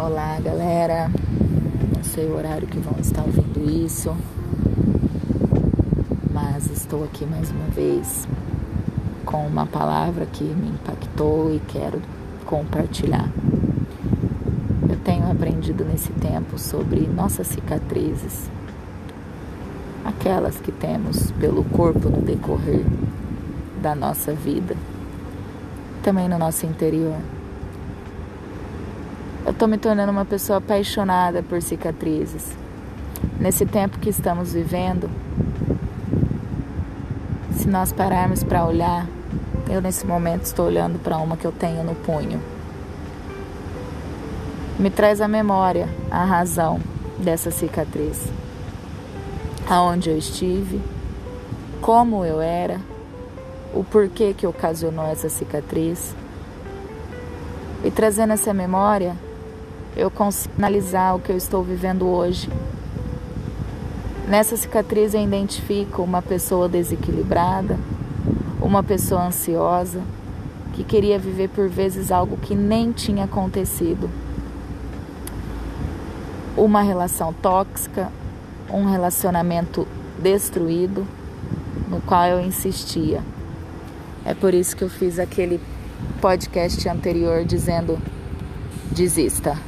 Olá, galera. Não sei o horário que vão estar ouvindo isso, mas estou aqui mais uma vez com uma palavra que me impactou e quero compartilhar. Eu tenho aprendido nesse tempo sobre nossas cicatrizes, aquelas que temos pelo corpo no decorrer da nossa vida, também no nosso interior. Eu estou me tornando uma pessoa apaixonada por cicatrizes. Nesse tempo que estamos vivendo, se nós pararmos para olhar, eu nesse momento estou olhando para uma que eu tenho no punho. Me traz a memória, a razão dessa cicatriz. Aonde eu estive, como eu era, o porquê que ocasionou essa cicatriz. E trazendo essa memória, eu consigo analisar o que eu estou vivendo hoje. Nessa cicatriz eu identifico uma pessoa desequilibrada, uma pessoa ansiosa, que queria viver por vezes algo que nem tinha acontecido. Uma relação tóxica, um relacionamento destruído, no qual eu insistia. É por isso que eu fiz aquele podcast anterior dizendo: desista.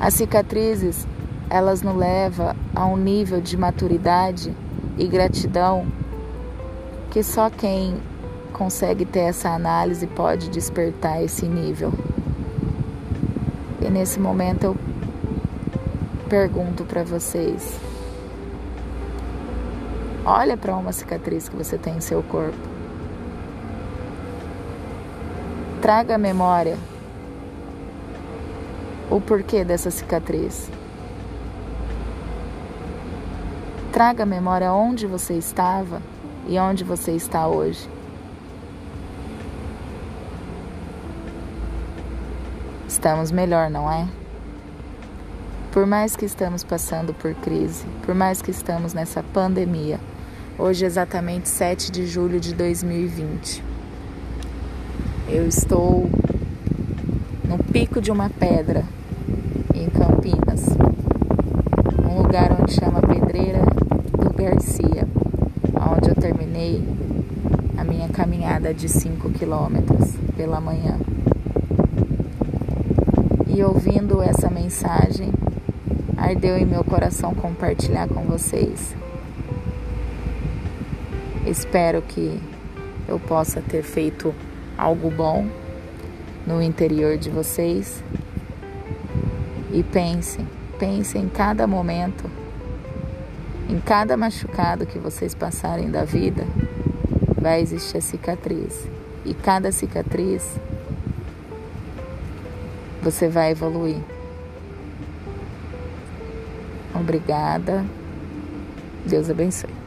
As cicatrizes, elas nos levam a um nível de maturidade e gratidão que só quem consegue ter essa análise pode despertar esse nível. E nesse momento eu pergunto para vocês: olha para uma cicatriz que você tem em seu corpo. Traga a memória o porquê dessa cicatriz. Traga à memória onde você estava e onde você está hoje. Estamos melhor, não é? Por mais que estamos passando por crise, por mais que estamos nessa pandemia, hoje é exatamente 7 de julho de 2020. Eu estou no pico de uma pedra Campinas, um lugar onde chama Pedreira do Garcia, onde eu terminei a minha caminhada de 5 quilômetros pela manhã. E ouvindo essa mensagem, ardeu em meu coração compartilhar com vocês. Espero que eu possa ter feito algo bom no interior de vocês e pensem, pensem em cada momento, em cada machucado que vocês passarem da vida, vai existir a cicatriz. E cada cicatriz você vai evoluir. Obrigada. Deus abençoe.